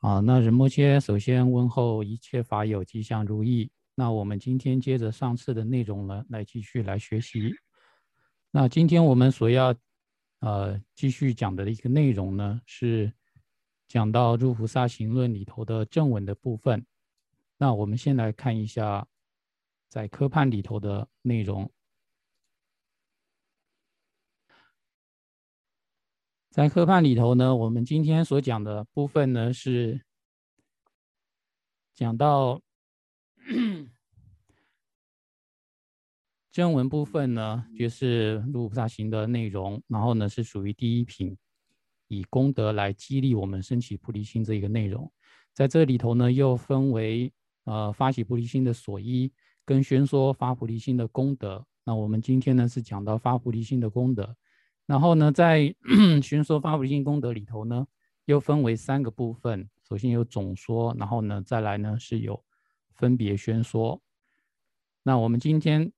好，那仁波切首先问候一切法友吉祥如意。那我们今天接着上次的内容呢，来继续来学习。那今天我们所要呃继续讲的一个内容呢，是讲到《入菩萨行论》里头的正文的部分。那我们先来看一下在科判里头的内容。在科判里头呢，我们今天所讲的部分呢，是讲到 正文部分呢，就是入菩萨行的内容，然后呢是属于第一品，以功德来激励我们升起菩提心这一个内容。在这里头呢，又分为呃发起菩提心的所依，跟宣说发菩提心的功德。那我们今天呢是讲到发菩提心的功德。然后呢，在 寻说发菩提心功德里头呢，又分为三个部分。首先有总说，然后呢，再来呢是有分别宣说。那我们今天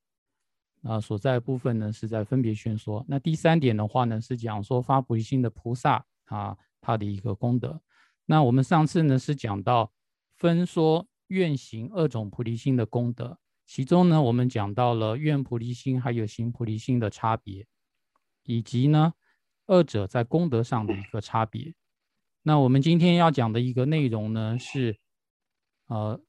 啊所在部分呢，是在分别宣说。那第三点的话呢，是讲说发菩提心的菩萨啊，他的一个功德。那我们上次呢是讲到分说愿行二种菩提心的功德，其中呢我们讲到了愿菩提心还有行菩提心的差别。以及呢，二者在功德上的一个差别。那我们今天要讲的一个内容呢，是呃，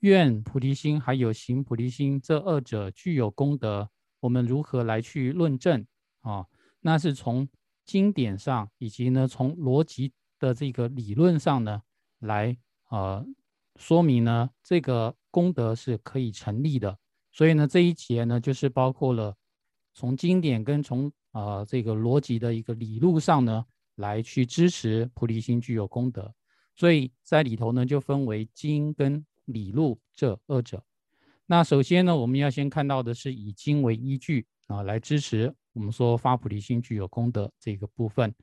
愿菩提心还有行菩提心这二者具有功德，我们如何来去论证啊？那是从经典上以及呢，从逻辑的这个理论上呢，来呃说明呢，这个功德是可以成立的。所以呢，这一节呢，就是包括了从经典跟从啊，这个逻辑的一个理路上呢，来去支持菩提心具有功德，所以在里头呢就分为经跟理路这二者。那首先呢，我们要先看到的是以经为依据啊，来支持我们说发菩提心具有功德这个部分。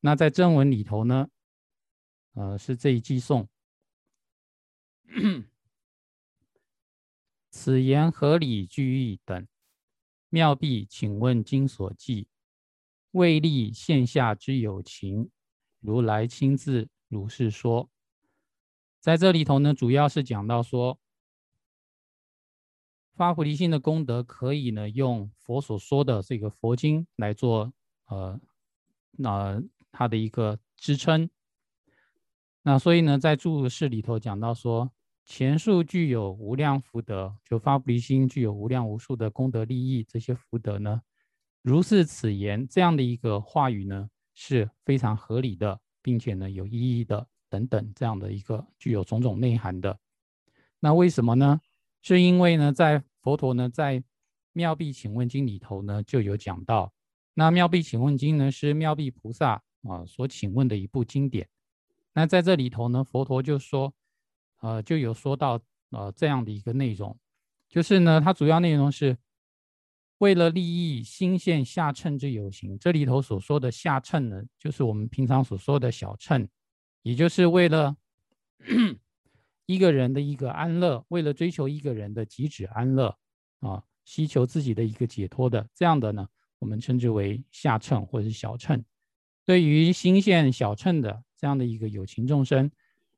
那在正文里头呢，呃，是这一句颂：此言合理具义等。妙谛，请问经所记，为立现下之有情，如来亲自如是说。在这里头呢，主要是讲到说，发菩提心的功德，可以呢用佛所说的这个佛经来做，呃，那它的一个支撑。那所以呢，在注释里头讲到说。前述具有无量福德，就发菩提心具有无量无数的功德利益，这些福德呢，如是此言这样的一个话语呢，是非常合理的，并且呢有意义的等等这样的一个具有种种内涵的。那为什么呢？是因为呢，在佛陀呢在妙臂请问经里头呢就有讲到，那妙臂请问经呢是妙臂菩萨啊所请问的一部经典。那在这里头呢，佛陀就说。呃，就有说到呃这样的一个内容，就是呢，它主要内容是为了利益新线下乘之有形。这里头所说的下乘呢，就是我们平常所说的小乘，也就是为了 一个人的一个安乐，为了追求一个人的极致安乐啊，希求自己的一个解脱的这样的呢，我们称之为下乘或者是小乘。对于新线小乘的这样的一个有情众生。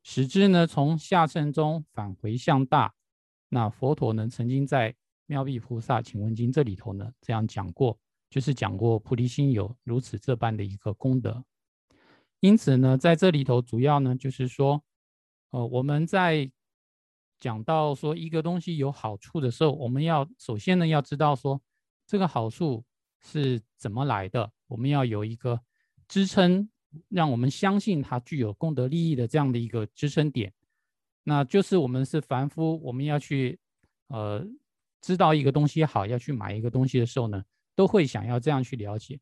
使之呢，从下乘中返回向大。那佛陀呢，曾经在《妙臂菩萨请问经》这里头呢，这样讲过，就是讲过菩提心有如此这般的一个功德。因此呢，在这里头主要呢，就是说，呃，我们在讲到说一个东西有好处的时候，我们要首先呢，要知道说这个好处是怎么来的，我们要有一个支撑。让我们相信它具有功德利益的这样的一个支撑点，那就是我们是凡夫，我们要去呃知道一个东西好，要去买一个东西的时候呢，都会想要这样去了解。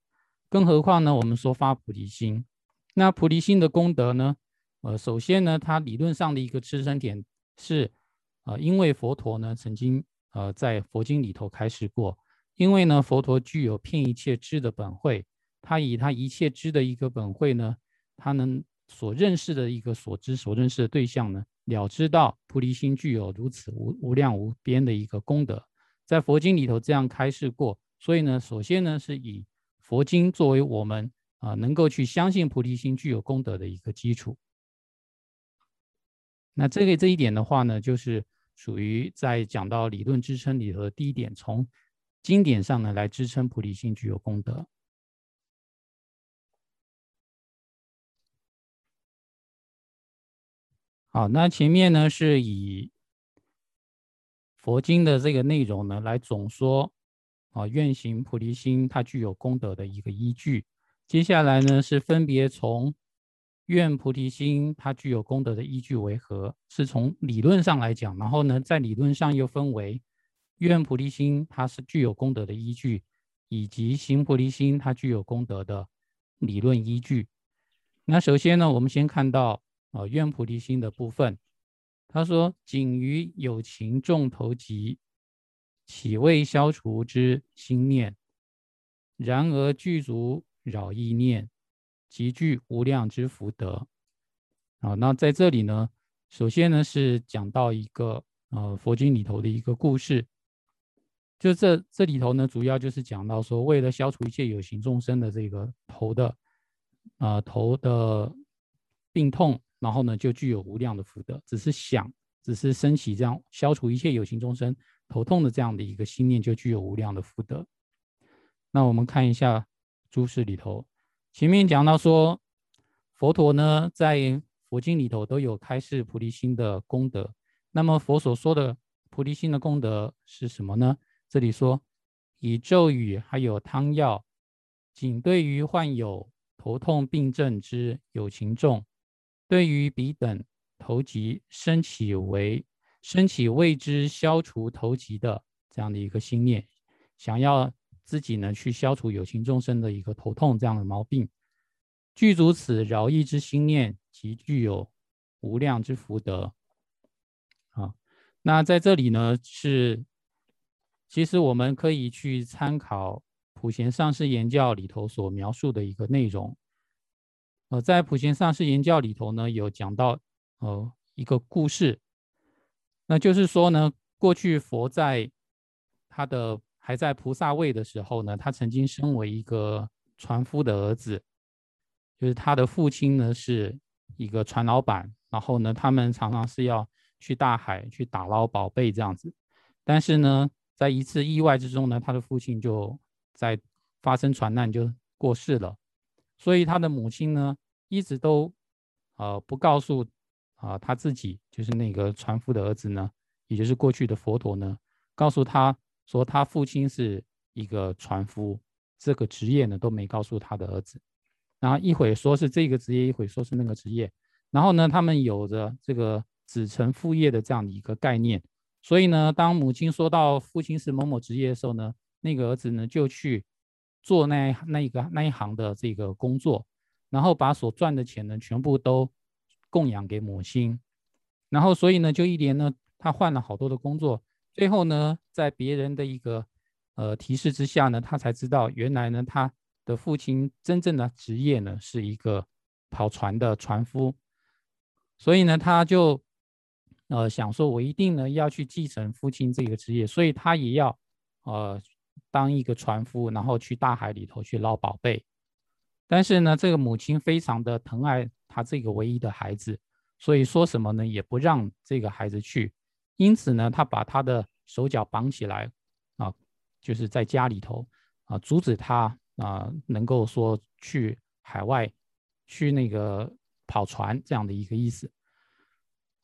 更何况呢，我们说发菩提心，那菩提心的功德呢，呃，首先呢，它理论上的一个支撑点是，呃，因为佛陀呢曾经呃在佛经里头开示过，因为呢佛陀具有骗一切知的本慧。他以他一切知的一个本慧呢，他能所认识的一个所知所认识的对象呢，了知到菩提心具有如此无无量无边的一个功德，在佛经里头这样开示过，所以呢，首先呢是以佛经作为我们啊，能够去相信菩提心具有功德的一个基础。那这个这一点的话呢，就是属于在讲到理论支撑里头的第一点，从经典上呢来支撑菩提心具有功德。好，那前面呢是以佛经的这个内容呢来总说啊，愿行菩提心它具有功德的一个依据。接下来呢是分别从愿菩提心它具有功德的依据为何？是从理论上来讲，然后呢在理论上又分为愿菩提心它是具有功德的依据，以及行菩提心它具有功德的理论依据。那首先呢，我们先看到啊愿菩提心的部分，他说：“仅于有情众投集，岂未消除之心念？然而具足扰意念。”集聚无量之福德，啊，那在这里呢，首先呢是讲到一个呃佛经里头的一个故事，就这这里头呢，主要就是讲到说，为了消除一切有形众生的这个头的啊头的病痛，然后呢就具有无量的福德，只是想，只是升起这样消除一切有形众生头痛的这样的一个心念，就具有无量的福德。那我们看一下诸事里头。前面讲到说，佛陀呢在佛经里头都有开示菩提心的功德。那么佛所说的菩提心的功德是什么呢？这里说以咒语还有汤药，仅对于患有头痛病症之有情众，对于彼等头疾升起为升起为之消除头疾的这样的一个心念，想要。自己呢，去消除有情众生的一个头痛这样的毛病，具足此饶益之心念，即具有无量之福德。啊，那在这里呢，是其实我们可以去参考普贤上师言教里头所描述的一个内容。呃，在普贤上师言教里头呢，有讲到呃一个故事，那就是说呢，过去佛在他的还在菩萨位的时候呢，他曾经身为一个船夫的儿子，就是他的父亲呢是一个船老板，然后呢，他们常常是要去大海去打捞宝贝这样子。但是呢，在一次意外之中呢，他的父亲就在发生船难就过世了，所以他的母亲呢一直都呃不告诉啊他自己，就是那个船夫的儿子呢，也就是过去的佛陀呢，告诉他。说他父亲是一个船夫，这个职业呢都没告诉他的儿子，然后一会说是这个职业，一会说是那个职业，然后呢，他们有着这个子承父业的这样的一个概念，所以呢，当母亲说到父亲是某某职业的时候呢，那个儿子呢就去做那那一个那一行的这个工作，然后把所赚的钱呢全部都供养给母亲，然后所以呢就一连呢他换了好多的工作。最后呢，在别人的一个呃提示之下呢，他才知道原来呢，他的父亲真正的职业呢是一个跑船的船夫，所以呢，他就呃想说，我一定呢要去继承父亲这个职业，所以他也要呃当一个船夫，然后去大海里头去捞宝贝。但是呢，这个母亲非常的疼爱他这个唯一的孩子，所以说什么呢，也不让这个孩子去。因此呢，他把他的手脚绑起来，啊，就是在家里头啊，阻止他啊，能够说去海外去那个跑船这样的一个意思。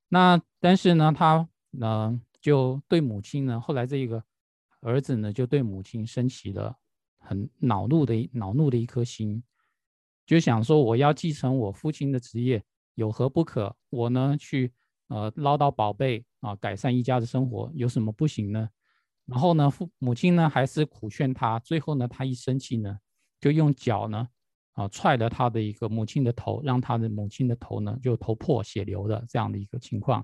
那但是呢，他呢就对母亲呢，后来这个儿子呢就对母亲升起了很恼怒的恼怒的一颗心，就想说我要继承我父亲的职业有何不可？我呢去。呃，捞到宝贝啊，改善一家的生活有什么不行呢？然后呢，父母亲呢还是苦劝他，最后呢，他一生气呢，就用脚呢啊踹了他的一个母亲的头，让他的母亲的头呢就头破血流的这样的一个情况。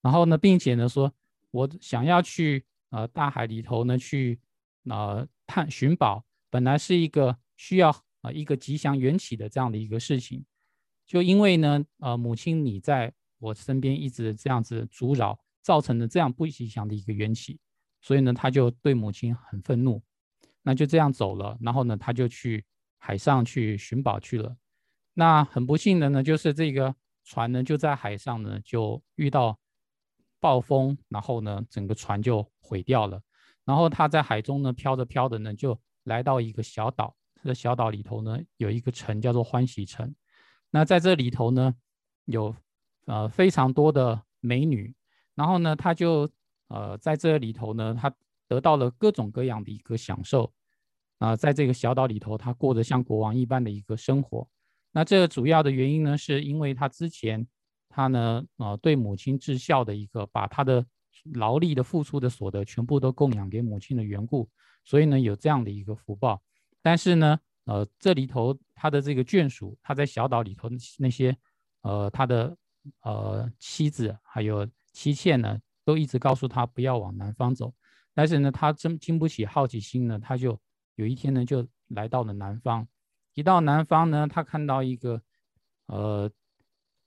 然后呢，并且呢说，我想要去呃大海里头呢去呃探寻宝，本来是一个需要啊一个吉祥缘起的这样的一个事情，就因为呢呃母亲你在。我身边一直这样子阻扰，造成了这样不吉祥的一个缘起，所以呢，他就对母亲很愤怒，那就这样走了。然后呢，他就去海上去寻宝去了。那很不幸的呢，就是这个船呢就在海上呢就遇到暴风，然后呢整个船就毁掉了。然后他在海中呢飘着飘着呢，就来到一个小岛。这个小岛里头呢有一个城叫做欢喜城。那在这里头呢有呃非常多的美女。然后呢他就呃在这里头呢他得到了各种各样的一个享受。啊，在这个小岛里头，他过着像国王一般的一个生活。那这个主要的原因呢，是因为他之前他呢，呃，对母亲至孝的一个，把他的劳力的付出的所得全部都供养给母亲的缘故，所以呢，有这样的一个福报。但是呢，呃，这里头他的这个眷属，他在小岛里头那些，呃，他的呃妻子还有妻妾呢，都一直告诉他不要往南方走。但是呢，他真经不起好奇心呢，他就。有一天呢，就来到了南方。一到南方呢，他看到一个，呃，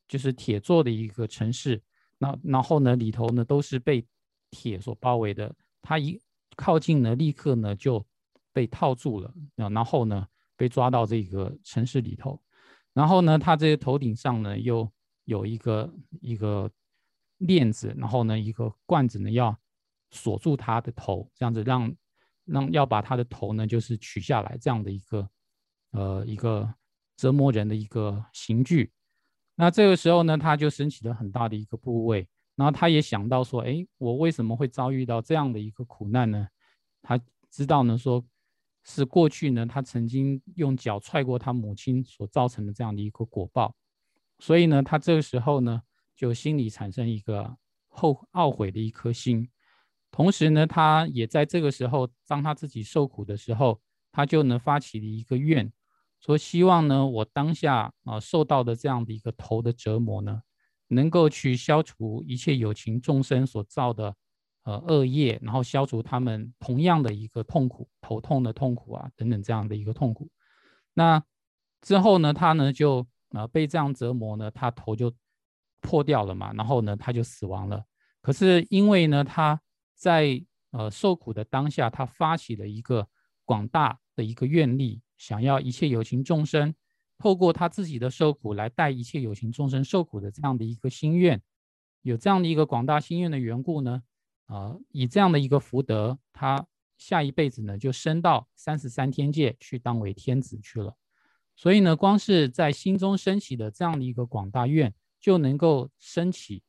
就是铁做的一个城市。那然后呢，里头呢都是被铁所包围的。他一靠近呢，立刻呢就被套住了。然后呢，被抓到这个城市里头。然后呢，他这个头顶上呢又有一个一个链子，然后呢一个罐子呢要锁住他的头，这样子让。让要把他的头呢，就是取下来，这样的一个，呃，一个折磨人的一个刑具。那这个时候呢，他就升起了很大的一个部位。然后他也想到说，哎，我为什么会遭遇到这样的一个苦难呢？他知道呢，说是过去呢，他曾经用脚踹过他母亲所造成的这样的一个果报。所以呢，他这个时候呢，就心里产生一个后懊悔的一颗心。同时呢，他也在这个时候，当他自己受苦的时候，他就能发起了一个愿，说希望呢，我当下啊受到的这样的一个头的折磨呢，能够去消除一切有情众生所造的呃恶业，然后消除他们同样的一个痛苦、头痛的痛苦啊等等这样的一个痛苦。那之后呢，他呢就啊被这样折磨呢，他头就破掉了嘛，然后呢他就死亡了。可是因为呢他在呃受苦的当下，他发起了一个广大的一个愿力，想要一切有情众生透过他自己的受苦来带一切有情众生受苦的这样的一个心愿，有这样的一个广大心愿的缘故呢，啊，以这样的一个福德，他下一辈子呢就升到三十三天界去当为天子去了。所以呢，光是在心中升起的这样的一个广大愿，就能够升起。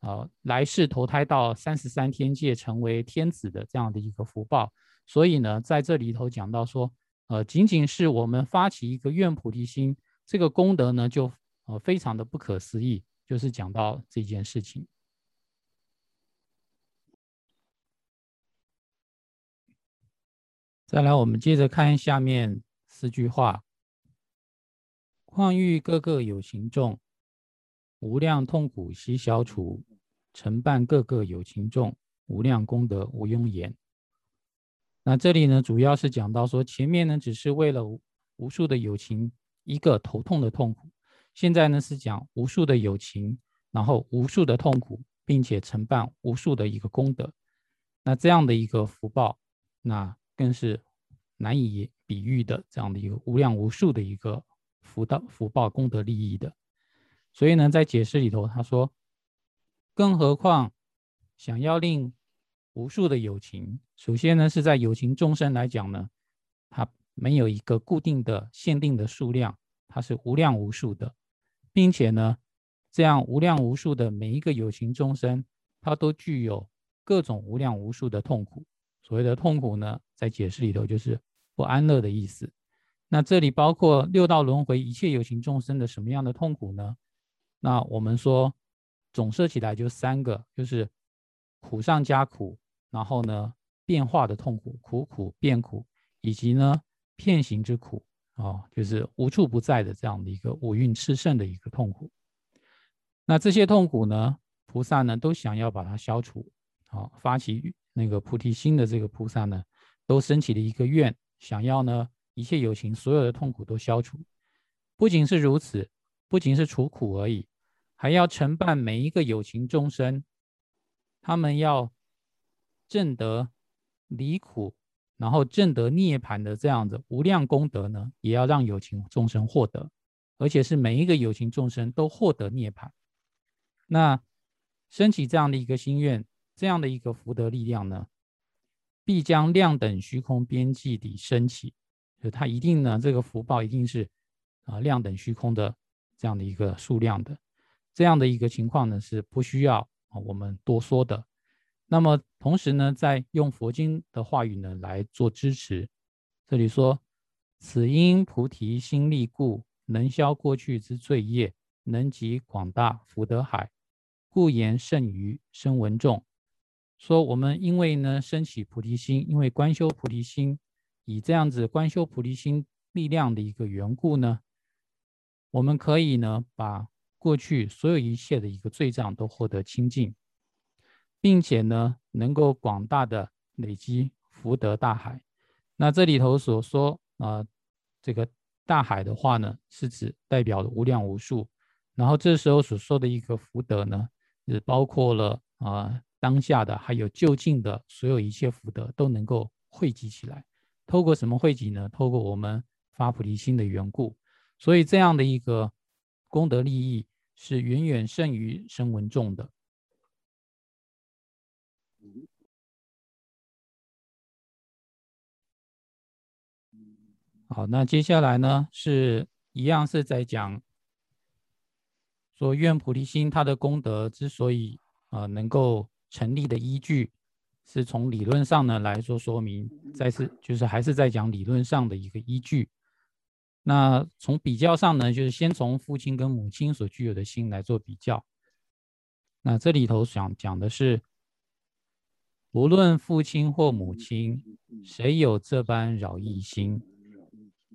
呃，来世投胎到三十三天界成为天子的这样的一个福报，所以呢，在这里头讲到说，呃，仅仅是我们发起一个愿菩提心，这个功德呢，就呃非常的不可思议，就是讲到这件事情。再来，我们接着看下面四句话：况欲各个有情众，无量痛苦悉消除。承办各个有情众，无量功德无庸言。那这里呢，主要是讲到说，前面呢只是为了无数的友情一个头痛的痛苦，现在呢是讲无数的友情，然后无数的痛苦，并且承办无数的一个功德。那这样的一个福报，那更是难以比喻的，这样的一个无量无数的一个福道福报功德利益的。所以呢，在解释里头，他说。更何况，想要令无数的友情，首先呢是在友情众生来讲呢，它没有一个固定的限定的数量，它是无量无数的，并且呢，这样无量无数的每一个友情众生，它都具有各种无量无数的痛苦。所谓的痛苦呢，在解释里头就是不安乐的意思。那这里包括六道轮回一切有情众生的什么样的痛苦呢？那我们说。总设起来就三个，就是苦上加苦，然后呢变化的痛苦，苦苦变苦，以及呢片行之苦啊，就是无处不在的这样的一个五蕴炽盛的一个痛苦。那这些痛苦呢，菩萨呢都想要把它消除，啊，发起那个菩提心的这个菩萨呢，都升起了一个愿，想要呢一切有情所有的痛苦都消除。不仅是如此，不仅是除苦而已。还要承办每一个有情众生，他们要证得离苦然后证得涅槃的这样的无量功德呢，也要让有情众生获得，而且是每一个有情众生都获得涅槃。那升起这样的一个心愿，这样的一个福德力量呢，必将量等虚空边际里升起，就它一定呢，这个福报一定是啊量等虚空的这样的一个数量的，这样的一个情况呢是不需要啊我们多说的。那么同时呢，在用佛经的话语呢来做支持。这里说：“此因菩提心力故，能消过去之罪业，能集广大福德海，故言甚于声闻众。”说我们因为呢升起菩提心，因为观修菩提心，以这样子观修菩提心力量的一个缘故呢，我们可以呢把过去所有一切的一个罪障都获得清净。并且呢，能够广大的累积福德大海。那这里头所说啊，这个大海的话呢，是指代表的无量无数。然后这时候所说的一个福德呢，是包括了啊当下的还有就近的所有一切福德都能够汇集起来。透过什么汇集呢？透过我们发菩提心的缘故。所以这样的一个功德利益是远远胜于声闻众的。好，那接下来呢，是一样是在讲说愿菩提心它的功德之所以啊能够成立的依据，是从理论上呢来说说明，再次就是还是在讲理论上的一个依据。那从比较上呢，就是先从父亲跟母亲所具有的心来做比较。那这里头想讲的是，无论父亲或母亲，谁有这般扰意心？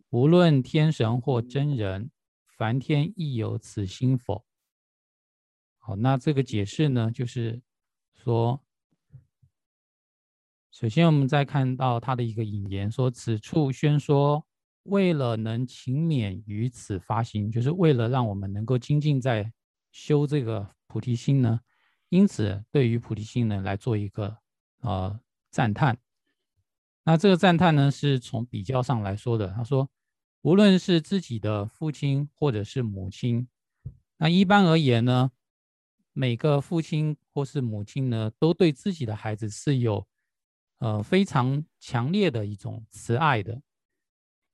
无论天神或真人，凡天亦有此心否？好，那这个解释呢，就是说，首先我们再看到他的一个引言，说此处宣说，为了能勤勉于此发心，就是为了让我们能够精进在修这个菩提心呢，因此对于菩提心呢来做一个呃赞叹。那这个赞叹呢，是从比较上来说的，他说。无论是自己的父亲或者是母亲，那一般而言呢，每个父亲或是母亲呢，都对自己的孩子是有呃非常强烈的一种慈爱的。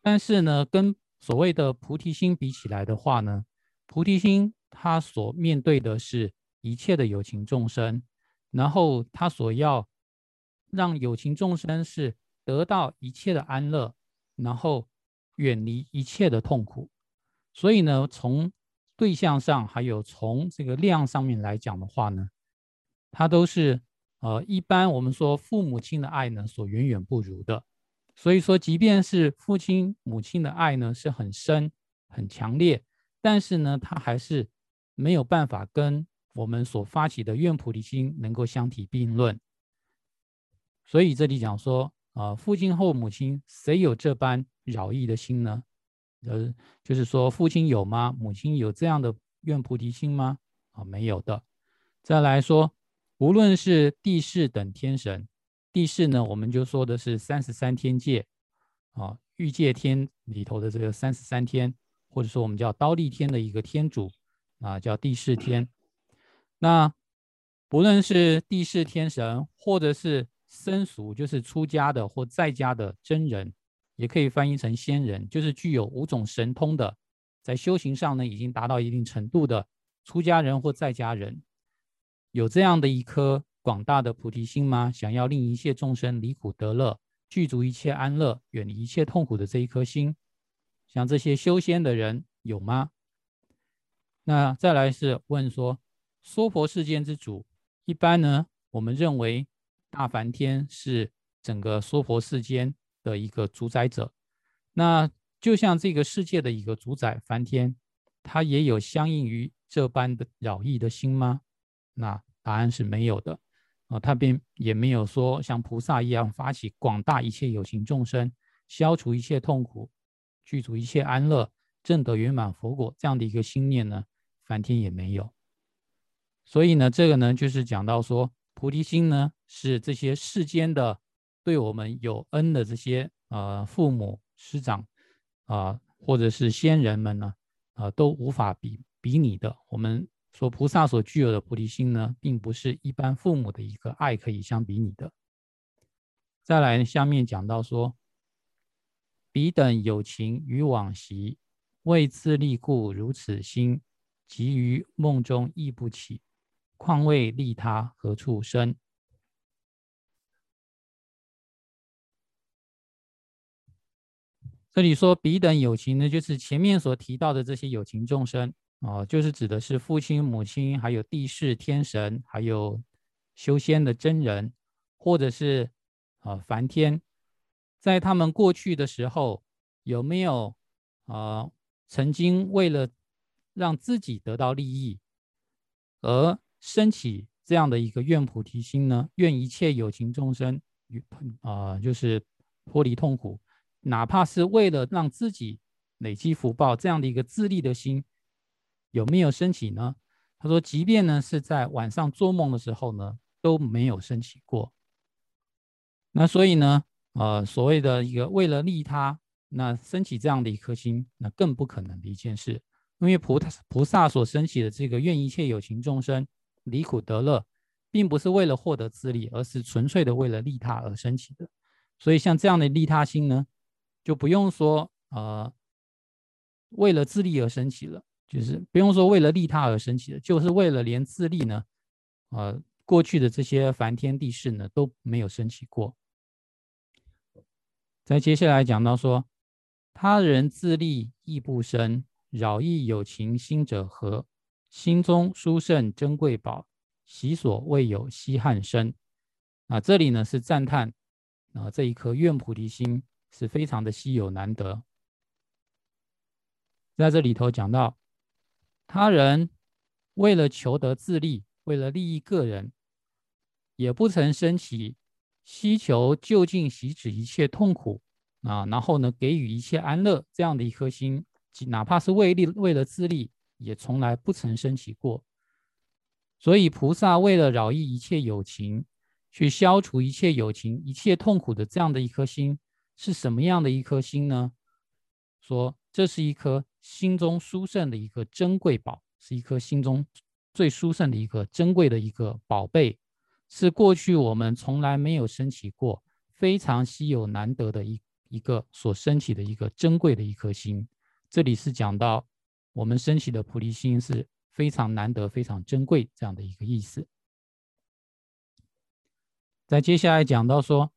但是呢，跟所谓的菩提心比起来的话呢，菩提心他所面对的是一切的有情众生，然后他所要让有情众生是得到一切的安乐，然后。远离一切的痛苦，所以呢，从对象上还有从这个量上面来讲的话呢，它都是呃一般我们说父母亲的爱呢所远远不如的。所以说，即便是父亲母亲的爱呢是很深很强烈，但是呢，他还是没有办法跟我们所发起的愿菩提心能够相提并论。所以这里讲说啊，父亲或母亲谁有这般？饶益的心呢？呃，就是说，父亲有吗？母亲有这样的愿菩提心吗？啊，没有的。再来说，无论是地势等天神，地势呢，我们就说的是三十三天界啊，欲界天里头的这个三十三天，或者说我们叫刀立天的一个天主啊，叫地势天。那不论是地势天神，或者是僧俗，就是出家的或在家的真人。也可以翻译成仙人，就是具有五种神通的，在修行上呢已经达到一定程度的出家人或在家人，有这样的一颗广大的菩提心吗？想要令一切众生离苦得乐，具足一切安乐，远离一切痛苦的这一颗心，像这些修仙的人有吗？那再来是问说，娑婆世间之主，一般呢，我们认为大梵天是整个娑婆世间。的一个主宰者，那就像这个世界的一个主宰梵天，他也有相应于这般的扰意的心吗？那答案是没有的啊，他便也没有说像菩萨一样发起广大一切有情众生，消除一切痛苦，具足一切安乐，证得圆满佛果这样的一个心念呢，梵天也没有。所以呢，这个呢就是讲到说，菩提心呢是这些世间的。对我们有恩的这些呃父母师长啊，或者是先人们呢，啊，都无法比比拟的。我们说菩萨所具有的菩提心呢，并不是一般父母的一个爱可以相比拟的。再来，下面讲到说，彼等有情于往昔，为自利故如此心，即于梦中亦不起，况为利他何处生？这里说彼等有情呢，就是前面所提到的这些有情众生啊，就是指的是父亲、母亲，还有地势、天神，还有修仙的真人，或者是啊梵天，在他们过去的时候，有没有啊曾经为了让自己得到利益而升起这样的一个愿菩提心呢？愿一切有情众生与啊，就是脱离痛苦。哪怕是为了让自己累积福报这样的一个自利的心，有没有升起呢？他说，即便呢是在晚上做梦的时候呢，都没有升起过。那所以呢，呃，所谓的一个为了利他，那升起这样的一颗心，那更不可能的一件事。因为菩萨菩萨所升起的这个愿一切有情众生离苦得乐，并不是为了获得自利，而是纯粹的为了利他而升起的。所以像这样的利他心呢？就不用说呃，为了自利而升起了，就是不用说为了利他而升起的，就是为了连自利呢，呃，过去的这些梵天地势呢都没有升起过。再接下来讲到说，他人自利亦不生，扰益有情心者何？心中殊胜珍贵宝，习所未有稀罕生。啊，这里呢是赞叹啊这一颗愿菩提心。是非常的稀有难得，在这里头讲到，他人为了求得自利，为了利益个人，也不曾升起希求就近洗止一切痛苦啊，然后呢给予一切安乐这样的一颗心，哪怕是为利为了自利，也从来不曾升起过。所以菩萨为了饶益一切有情，去消除一切有情一切痛苦的这样的一颗心。是什么样的一颗心呢？说这是一颗心中殊胜的一个珍贵宝，是一颗心中最殊胜的一个珍贵的一个宝贝，是过去我们从来没有升起过，非常稀有难得的一一个所升起的一个珍贵的一颗心。这里是讲到我们升起的菩提心是非常难得、非常珍贵这样的一个意思。在接下来讲到说。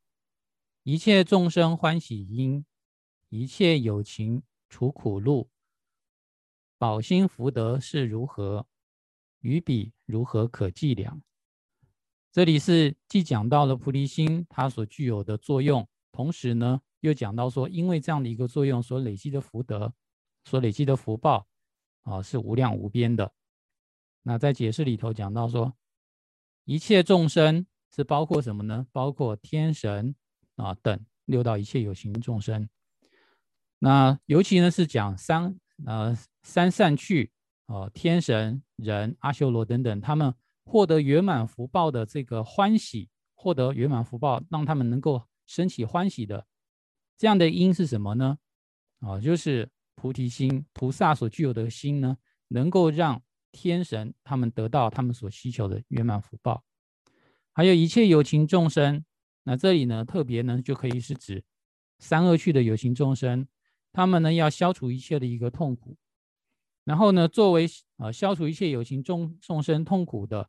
一切众生欢喜因，一切有情除苦路。宝心福德是如何？于彼如何可计量？这里是既讲到了菩提心它所具有的作用，同时呢又讲到说，因为这样的一个作用所累积的福德，所累积的福报啊是无量无边的。那在解释里头讲到说，一切众生是包括什么呢？包括天神。啊，等六道一切有情众生，那尤其呢是讲三呃三善趣哦，天神、人、阿修罗等等，他们获得圆满福报的这个欢喜，获得圆满福报，让他们能够升起欢喜的这样的因是什么呢？啊，就是菩提心，菩萨所具有的心呢，能够让天神他们得到他们所需求的圆满福报，还有一切有情众生。那这里呢，特别呢，就可以是指三恶趣的有情众生，他们呢要消除一切的一个痛苦，然后呢，作为呃消除一切有情众众生痛苦的，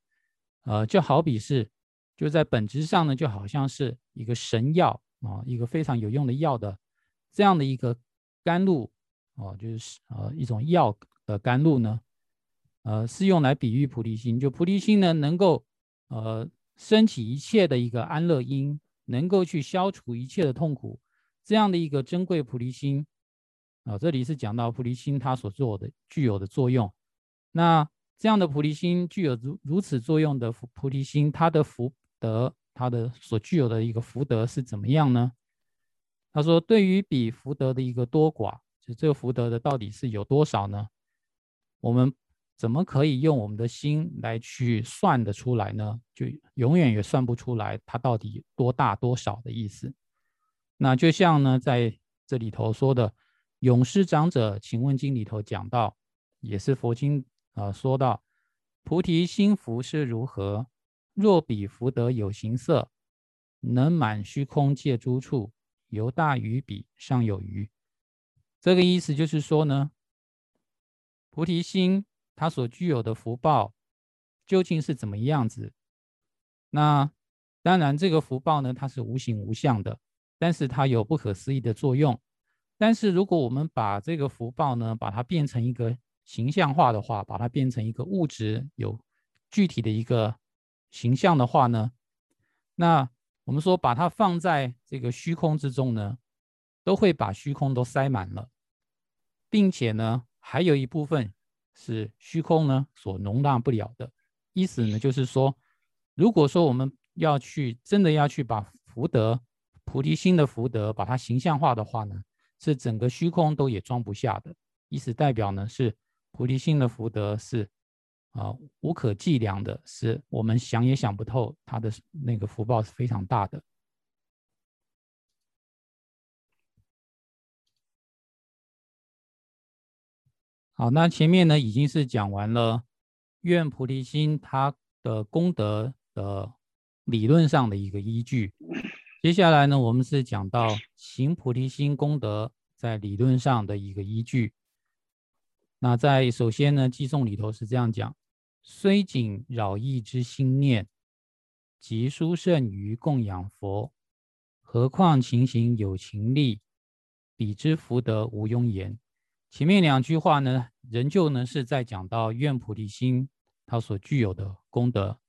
呃，就好比是就在本质上呢，就好像是一个神药啊，一个非常有用的药的这样的一个甘露哦，就是呃一种药的甘露呢，呃，是用来比喻菩提心，就菩提心呢能够呃。升起一切的一个安乐因，能够去消除一切的痛苦，这样的一个珍贵菩提心啊，这里是讲到菩提心它所做的具有的作用。那这样的菩提心具有如如此作用的菩提心，它的福德，它的所具有的一个福德是怎么样呢？他说，对于比福德的一个多寡，就这个福德的到底是有多少呢？我们怎么可以用我们的心来去算得出来呢？就永远也算不出来它到底多大多少的意思。那就像呢，在这里头说的《勇士长者请问经》里头讲到，也是佛经啊说到，菩提心福是如何？若比福德有形色，能满虚空界诸处，犹大于彼尚有余。这个意思就是说呢，菩提心。它所具有的福报究竟是怎么样子？那当然，这个福报呢，它是无形无相的，但是它有不可思议的作用。但是如果我们把这个福报呢，把它变成一个形象化的话，把它变成一个物质有具体的一个形象的话呢，那我们说把它放在这个虚空之中呢，都会把虚空都塞满了，并且呢，还有一部分。是虚空呢所容纳不了的意思呢，就是说，如果说我们要去真的要去把福德、菩提心的福德把它形象化的话呢，是整个虚空都也装不下的。意思代表呢，是菩提心的福德是啊无可计量的，是我们想也想不透，它的那个福报是非常大的。好，那前面呢已经是讲完了愿菩提心它的功德的理论上的一个依据。接下来呢，我们是讲到行菩提心功德在理论上的一个依据。那在首先呢，寄诵里头是这样讲：虽仅扰意之心念，即殊胜于供养佛，何况情形有情力，彼之福德无庸言。前面两句话呢，仍旧呢是在讲到愿菩提心它所具有的功德，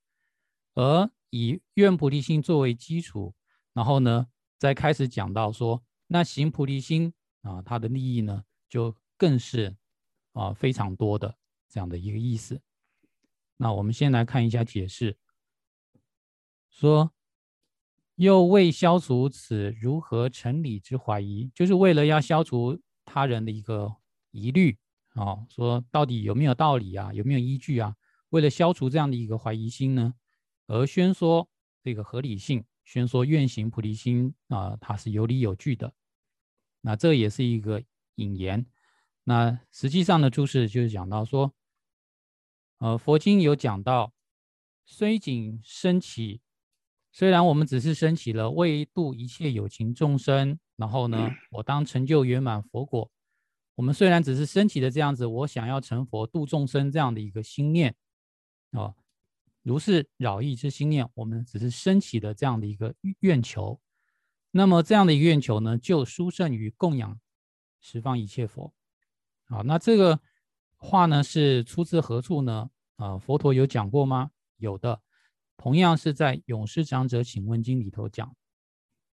而以愿菩提心作为基础，然后呢，再开始讲到说，那行菩提心啊，它的利益呢，就更是啊非常多的这样的一个意思。那我们先来看一下解释，说又为消除此如何成理之怀疑，就是为了要消除他人的一个。疑虑啊，说到底有没有道理啊？有没有依据啊？为了消除这样的一个怀疑心呢，而宣说这个合理性，宣说愿行菩提心啊，它是有理有据的。那这也是一个引言。那实际上的注释就是讲到说，呃，佛经有讲到，虽仅升起，虽然我们只是升起了为度一切有情众生，然后呢，我当成就圆满佛果。我们虽然只是升起的这样子，我想要成佛度众生这样的一个心念，啊，如是扰意之心念，我们只是升起的这样的一个愿求，那么这样的一个愿求呢，就殊胜于供养十方一切佛。好，那这个话呢是出自何处呢？啊，佛陀有讲过吗？有的，同样是在《勇士长者请问经》里头讲。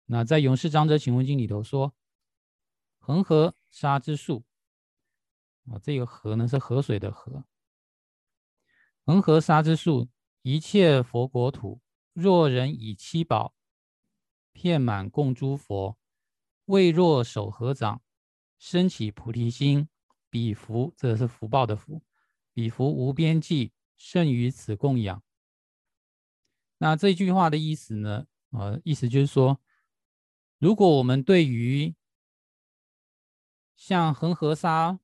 那在《勇士长者请问经》里头说。恒河沙之树啊，这个河呢是河水的河。恒河沙之树，一切佛国土，若人以七宝遍满供诸佛，未若手合掌，升起菩提心，彼福，这是福报的福，彼福无边际，胜于此供养。那这句话的意思呢？呃，意思就是说，如果我们对于像恒河沙、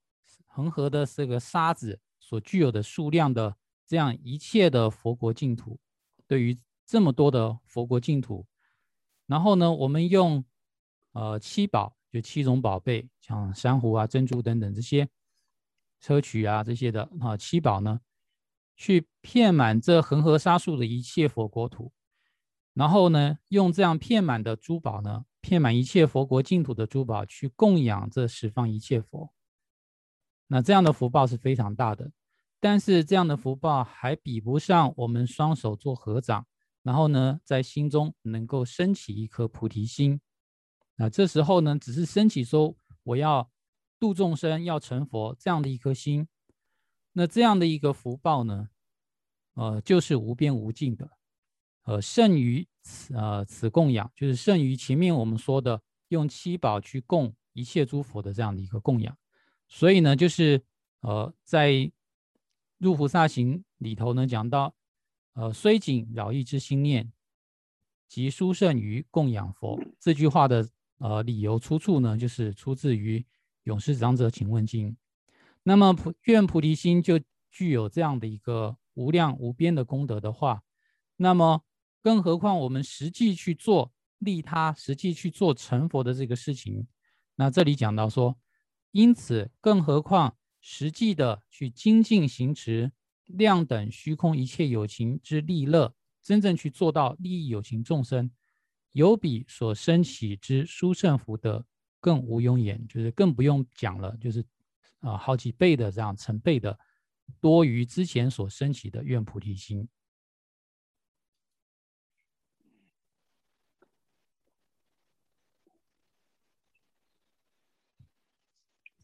恒河的这个沙子所具有的数量的这样一切的佛国净土，对于这么多的佛国净土，然后呢，我们用呃七宝，就七种宝贝，像珊瑚啊、珍珠等等这些砗磲啊这些的啊七宝呢，去遍满这恒河沙数的一切佛国土，然后呢，用这样遍满的珠宝呢。遍满一切佛国净土的珠宝，去供养这十方一切佛，那这样的福报是非常大的。但是这样的福报还比不上我们双手做合掌，然后呢，在心中能够升起一颗菩提心。那这时候呢，只是升起说我要度众生，要成佛这样的一颗心，那这样的一个福报呢，呃，就是无边无尽的。呃，胜于此呃此供养，就是胜于前面我们说的用七宝去供一切诸佛的这样的一个供养。所以呢，就是呃在入菩萨行里头呢讲到，呃，虽谨饶意之心念，即殊胜于供养佛。这句话的呃理由出处呢，就是出自于《永世长者请问经》。那么菩愿菩提心就具有这样的一个无量无边的功德的话，那么更何况我们实际去做利他、实际去做成佛的这个事情，那这里讲到说，因此更何况实际的去精进行持量等虚空一切有情之利乐，真正去做到利益有情众生，有比所生起之殊胜福德更无庸言，就是更不用讲了，就是。啊，好几倍的这样成倍的多于之前所升起的愿菩提心。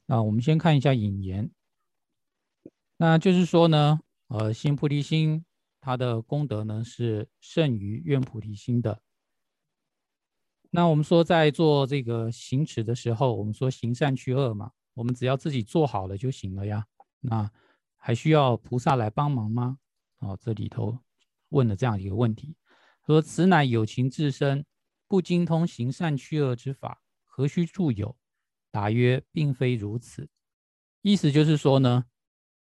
啊，我们先看一下引言。那就是说呢，呃，行菩提心它的功德呢是胜于愿菩提心的。那我们说在做这个行持的时候，我们说行善去恶嘛。我们只要自己做好了就行了呀，那还需要菩萨来帮忙吗？哦，这里头问了这样一个问题，说此乃有情自身不精通行善去恶之法，何须助有？答曰，并非如此。意思就是说呢，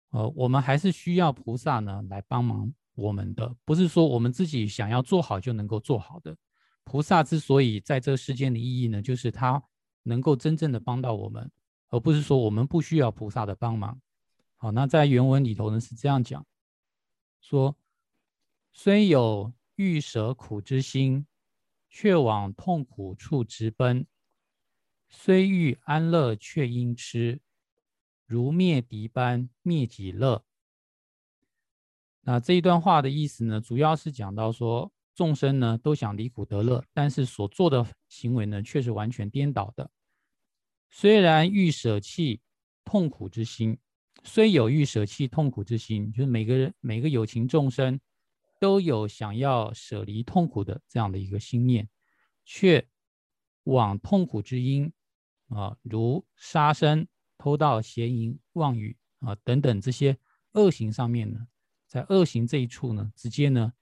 呃，我们还是需要菩萨呢来帮忙我们的，不是说我们自己想要做好就能够做好的。菩萨之所以在这世间的意义呢，就是他能够真正的帮到我们。而不是说我们不需要菩萨的帮忙。好，那在原文里头呢是这样讲：说虽有欲舍苦之心，却往痛苦处直奔；虽欲安乐，却因痴，如灭敌般灭己乐。那这一段话的意思呢，主要是讲到说众生呢都想离苦得乐，但是所做的行为呢却是完全颠倒的。虽然欲舍弃痛苦之心，虽有欲舍弃痛苦之心，就是每个人每个有情众生都有想要舍离痛苦的这样的一个心念，却往痛苦之因啊，如杀生、偷盗、邪淫、妄语啊等等这些恶行上面呢，在恶行这一处呢，直接呢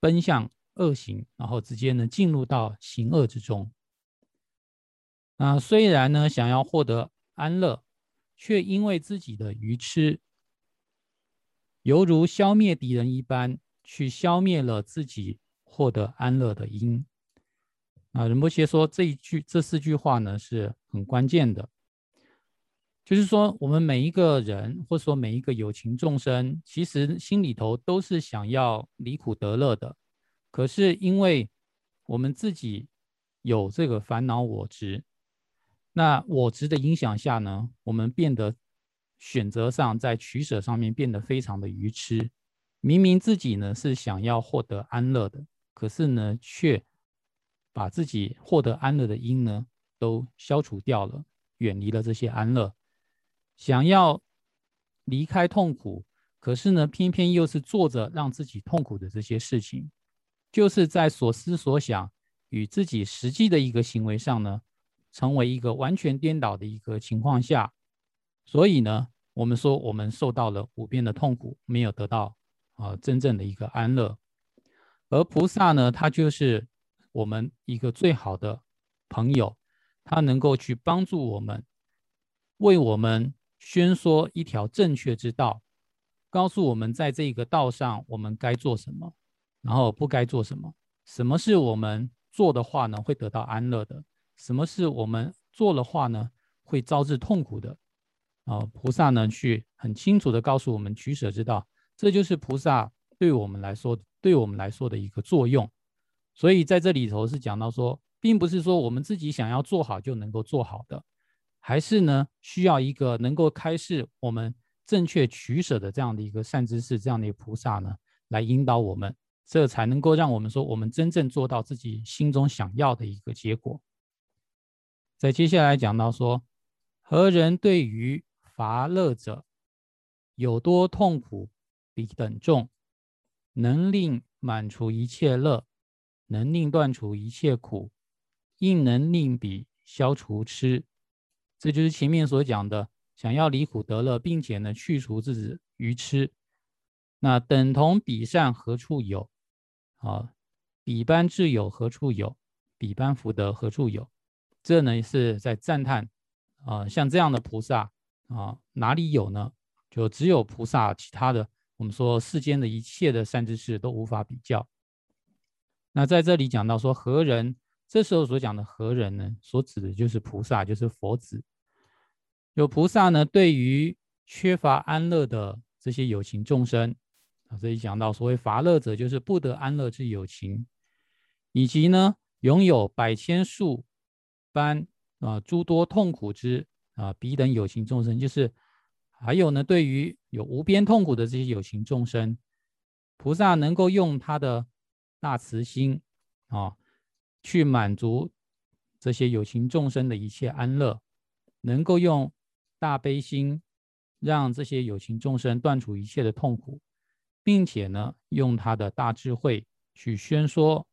奔向恶行，然后直接呢进入到行恶之中。啊，虽然呢想要获得安乐，却因为自己的愚痴，犹如消灭敌人一般，去消灭了自己获得安乐的因。啊，仁波切说这一句、这四句话呢是很关键的，就是说我们每一个人，或者说每一个有情众生，其实心里头都是想要离苦得乐的，可是因为我们自己有这个烦恼我执。那我执的影响下呢，我们变得选择上在取舍上面变得非常的愚痴。明明自己呢是想要获得安乐的，可是呢却把自己获得安乐的因呢都消除掉了，远离了这些安乐。想要离开痛苦，可是呢偏偏又是做着让自己痛苦的这些事情，就是在所思所想与自己实际的一个行为上呢。成为一个完全颠倒的一个情况下，所以呢，我们说我们受到了无边的痛苦，没有得到啊真正的一个安乐。而菩萨呢，他就是我们一个最好的朋友，他能够去帮助我们，为我们宣说一条正确之道，告诉我们在这个道上我们该做什么，然后不该做什么，什么是我们做的话呢会得到安乐的。什么是我们做的话呢，会招致痛苦的啊？菩萨呢，去很清楚的告诉我们取舍之道，这就是菩萨对我们来说，对我们来说的一个作用。所以在这里头是讲到说，并不是说我们自己想要做好就能够做好的，还是呢需要一个能够开示我们正确取舍的这样的一个善知识，这样的一个菩萨呢，来引导我们，这才能够让我们说我们真正做到自己心中想要的一个结果。在接下来讲到说，何人对于乏乐者有多痛苦比等重，能令满除一切乐，能令断除一切苦，应能令彼消除痴。这就是前面所讲的，想要离苦得乐，并且呢去除自己愚痴，那等同彼善何处有？啊，彼般智友何处有？彼般福德何处有？这呢是在赞叹啊，像这样的菩萨啊，哪里有呢？就只有菩萨，其他的我们说世间的一切的善知识都无法比较。那在这里讲到说何人，这时候所讲的何人呢，所指的就是菩萨，就是佛子。有菩萨呢，对于缺乏安乐的这些有情众生啊，这里讲到所谓乏乐者，就是不得安乐之有情，以及呢拥有百千数般啊诸多痛苦之啊彼等有情众生，就是还有呢对于有无边痛苦的这些有情众生，菩萨能够用他的大慈心啊去满足这些有情众生的一切安乐，能够用大悲心。让这些有情众生断除一切的痛苦，并且呢，用他的大智慧去宣说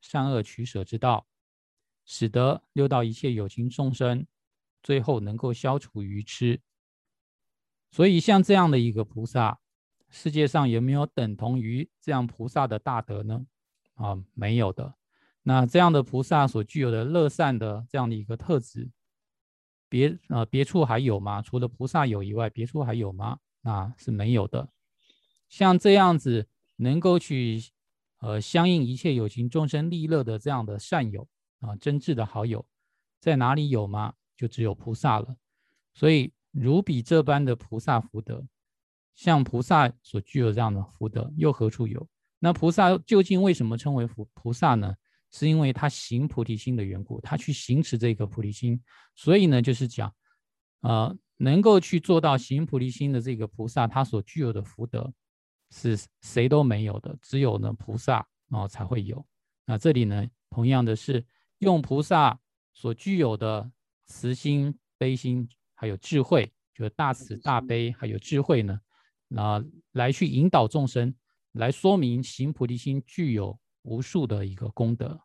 善恶取舍之道，使得六道一切有情众生最后能够消除愚痴。所以，像这样的一个菩萨，世界上有没有等同于这样菩萨的大德呢？啊，没有的。那这样的菩萨所具有的乐善的这样的一个特质。别呃，别处还有吗？除了菩萨有以外，别处还有吗？那是没有的。像这样子能够去呃相应一切有情众生利乐的这样的善友啊，真挚的好友，在哪里有吗？就只有菩萨了。所以如比这般的菩萨福德，像菩萨所具有这样的福德，又何处有？那菩萨究竟为什么称为菩菩萨呢？是因为他行菩提心的缘故，他去行持这个菩提心，所以呢，就是讲，呃，能够去做到行菩提心的这个菩萨，他所具有的福德是谁都没有的，只有呢菩萨啊才会有。那这里呢，同样的是用菩萨所具有的慈心、悲心，还有智慧，就是大慈大悲，还有智慧呢，那来去引导众生，来说明行菩提心具有。无数的一个功德。